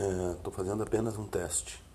Estou é, fazendo apenas um teste.